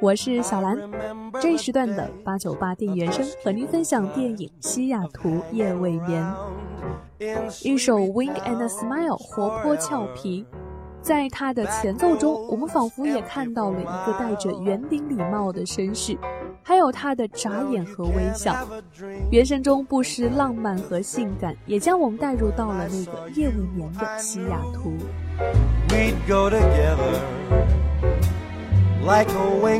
我是小兰。这一时段的八九八电影原声和您分享电影《西雅图夜未眠》，一首《Wink and a Smile》活泼俏皮。在它的前奏中，我们仿佛也看到了一个戴着圆顶礼帽的绅士，还有他的眨眼和微笑。原声中不失浪漫和性感，也将我们带入到了那个夜未眠的西雅图。Get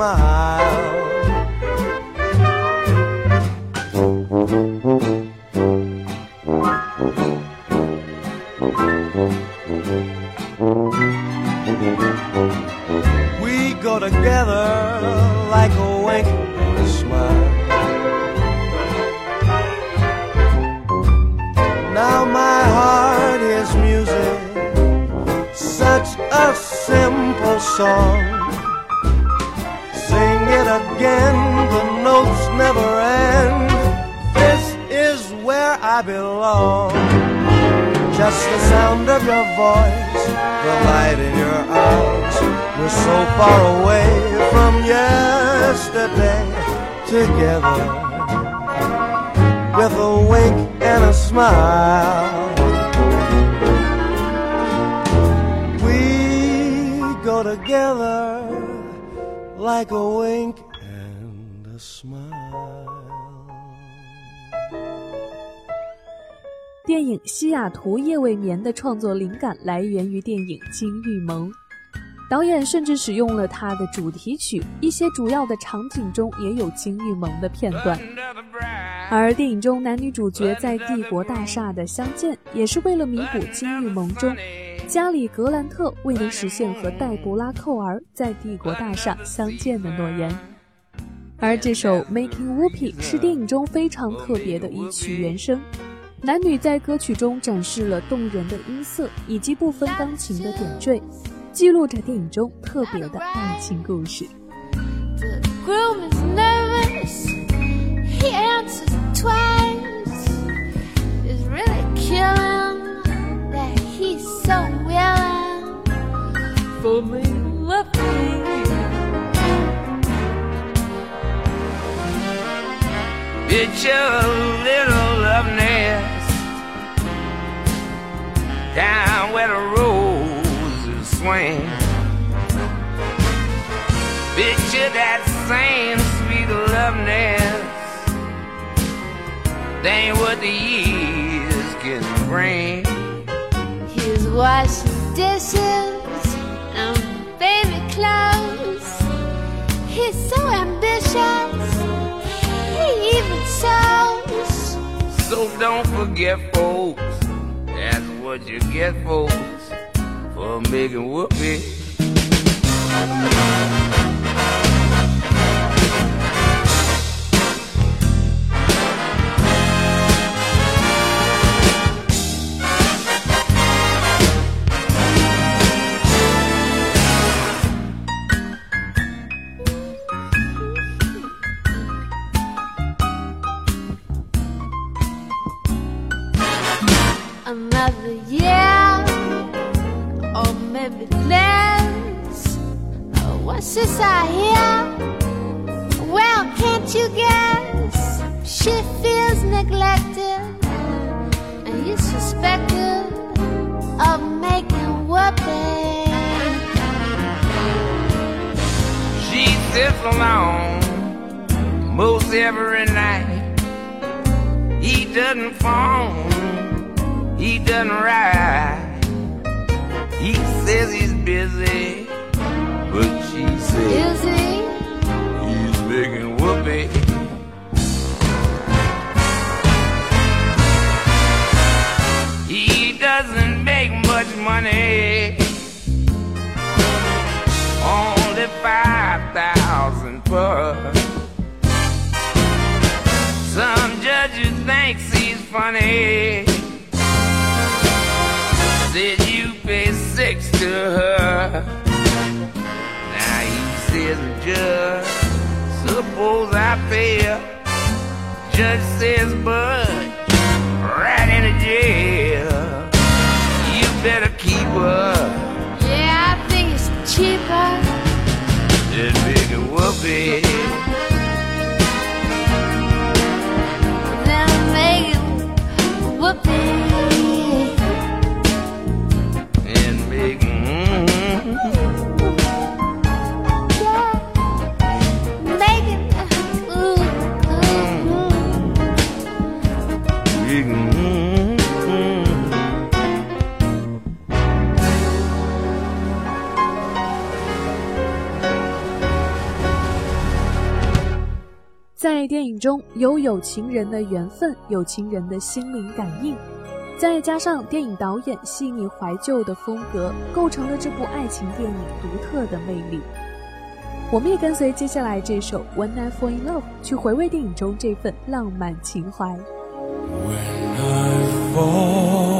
smile. We go together like a wink and a smile. Now my heart is music, such a simple song again, the notes never end. This is where I belong. Just the sound of your voice, the light in your eyes. We're so far away from yesterday together. With a wink and a smile. We go together like a wink。电影《西雅图夜未眠》的创作灵感来源于电影《金玉盟》，导演甚至使用了它的主题曲，一些主要的场景中也有金玉盟的片段。而电影中男女主角在帝国大厦的相见，也是为了弥补金玉盟中。加里·格兰特未能实现和黛博拉·寇尔在帝国大厦相见的诺言，而这首《Making Whoopee》是电影中非常特别的一曲原声。男女在歌曲中展示了动人的音色以及部分钢琴的点缀，记录着电影中特别的爱情故事。so willing for me to love me. It's your little love nest down where the roses swing. Picture that same sweet love nest. That ain't what the years can bring He's washing dishes and baby clothes. He's so ambitious, Don't forget, folks, that's what you get, folks, for making whoopee. Another year or maybe less. Oh, what's this I hear? Well, can't you guess? She feels neglected and you suspected of making whoopee. She sits alone most every night. He doesn't phone, he doesn't write. He says he's busy, but she says he? he's making whoopee. He doesn't make much money. Only five thousand per. Some judges thinks he's funny. Her. Now he says, Judge, suppose I her. Judge says, Bud, right into jail. You better keep her. Yeah, I think it's cheaper. That big whoopee. than making whoopee. 中有有情人的缘分，有情人的心灵感应，再加上电影导演细腻怀旧的风格，构成了这部爱情电影独特的魅力。我们也跟随接下来这首《When I Fall in Love》去回味电影中这份浪漫情怀。When I fall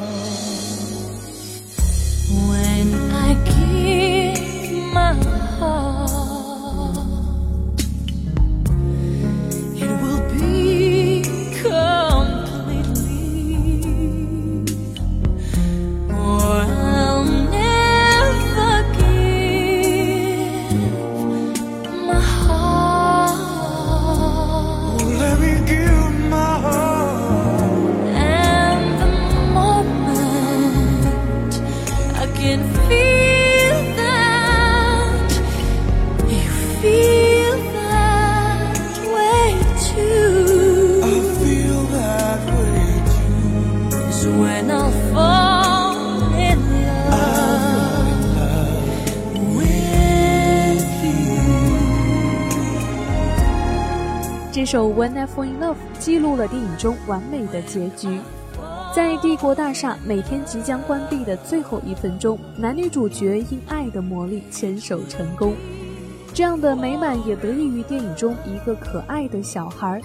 这首《When I Fall in Love》记录了电影中完美的结局。在帝国大厦每天即将关闭的最后一分钟，男女主角因爱的魔力牵手成功。这样的美满也得益于电影中一个可爱的小孩，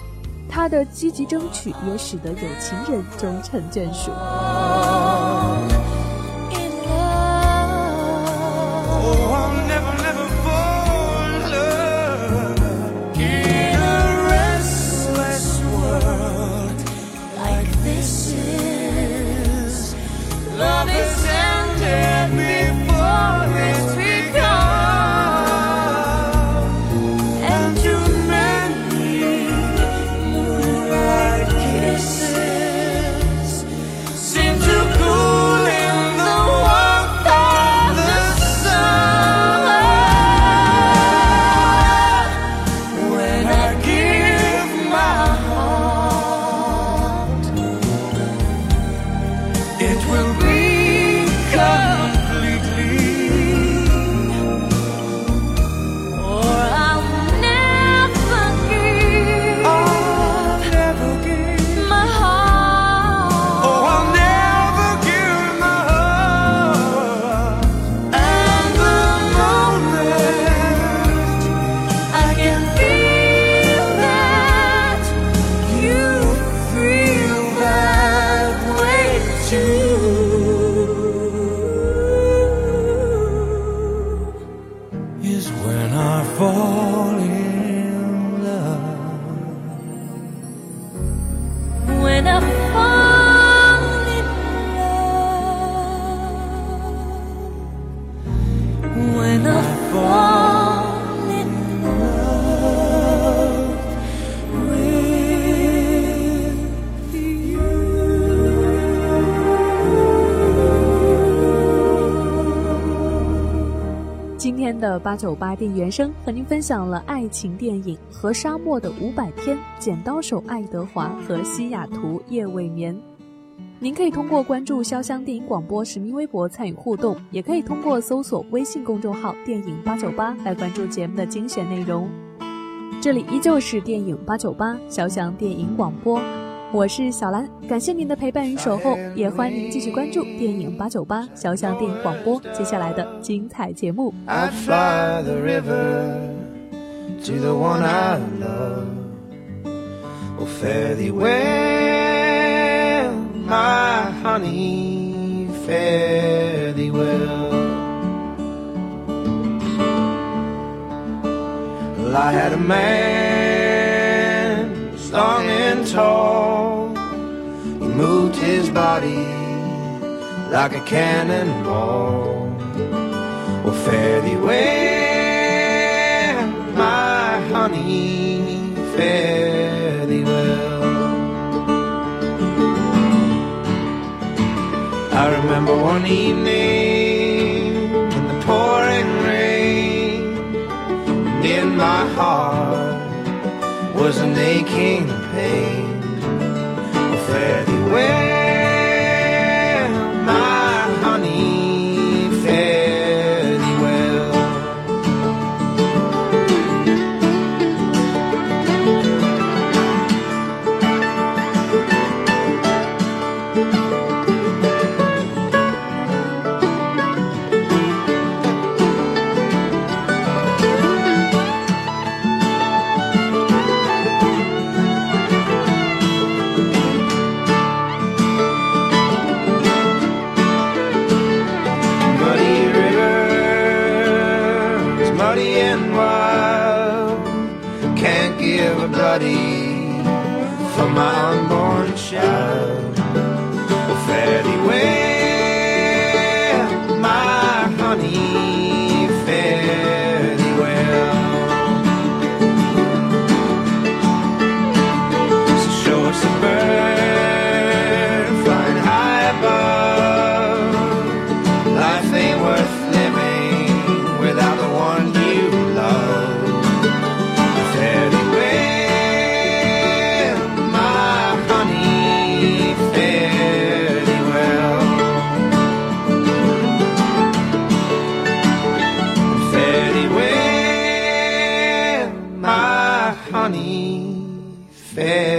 他的积极争取也使得有情人终成眷属。Will 今天的八九八电影原声和您分享了爱情电影《和沙漠的五百天》《剪刀手爱德华》和《西雅图夜未眠》。您可以通过关注潇湘电影广播实名微博参与互动，也可以通过搜索微信公众号“电影八九八”来关注节目的精选内容。这里依旧是电影八九八潇湘电影广播，我是小兰，感谢您的陪伴与守候，也欢迎继续关注电影八九八肖像电影广播接下来的精彩节目。Tall. He moved his body like a cannonball. Well, fare thee well, my honey, fare thee well. I remember one evening in the pouring rain, and in my heart was an aching pain. Fare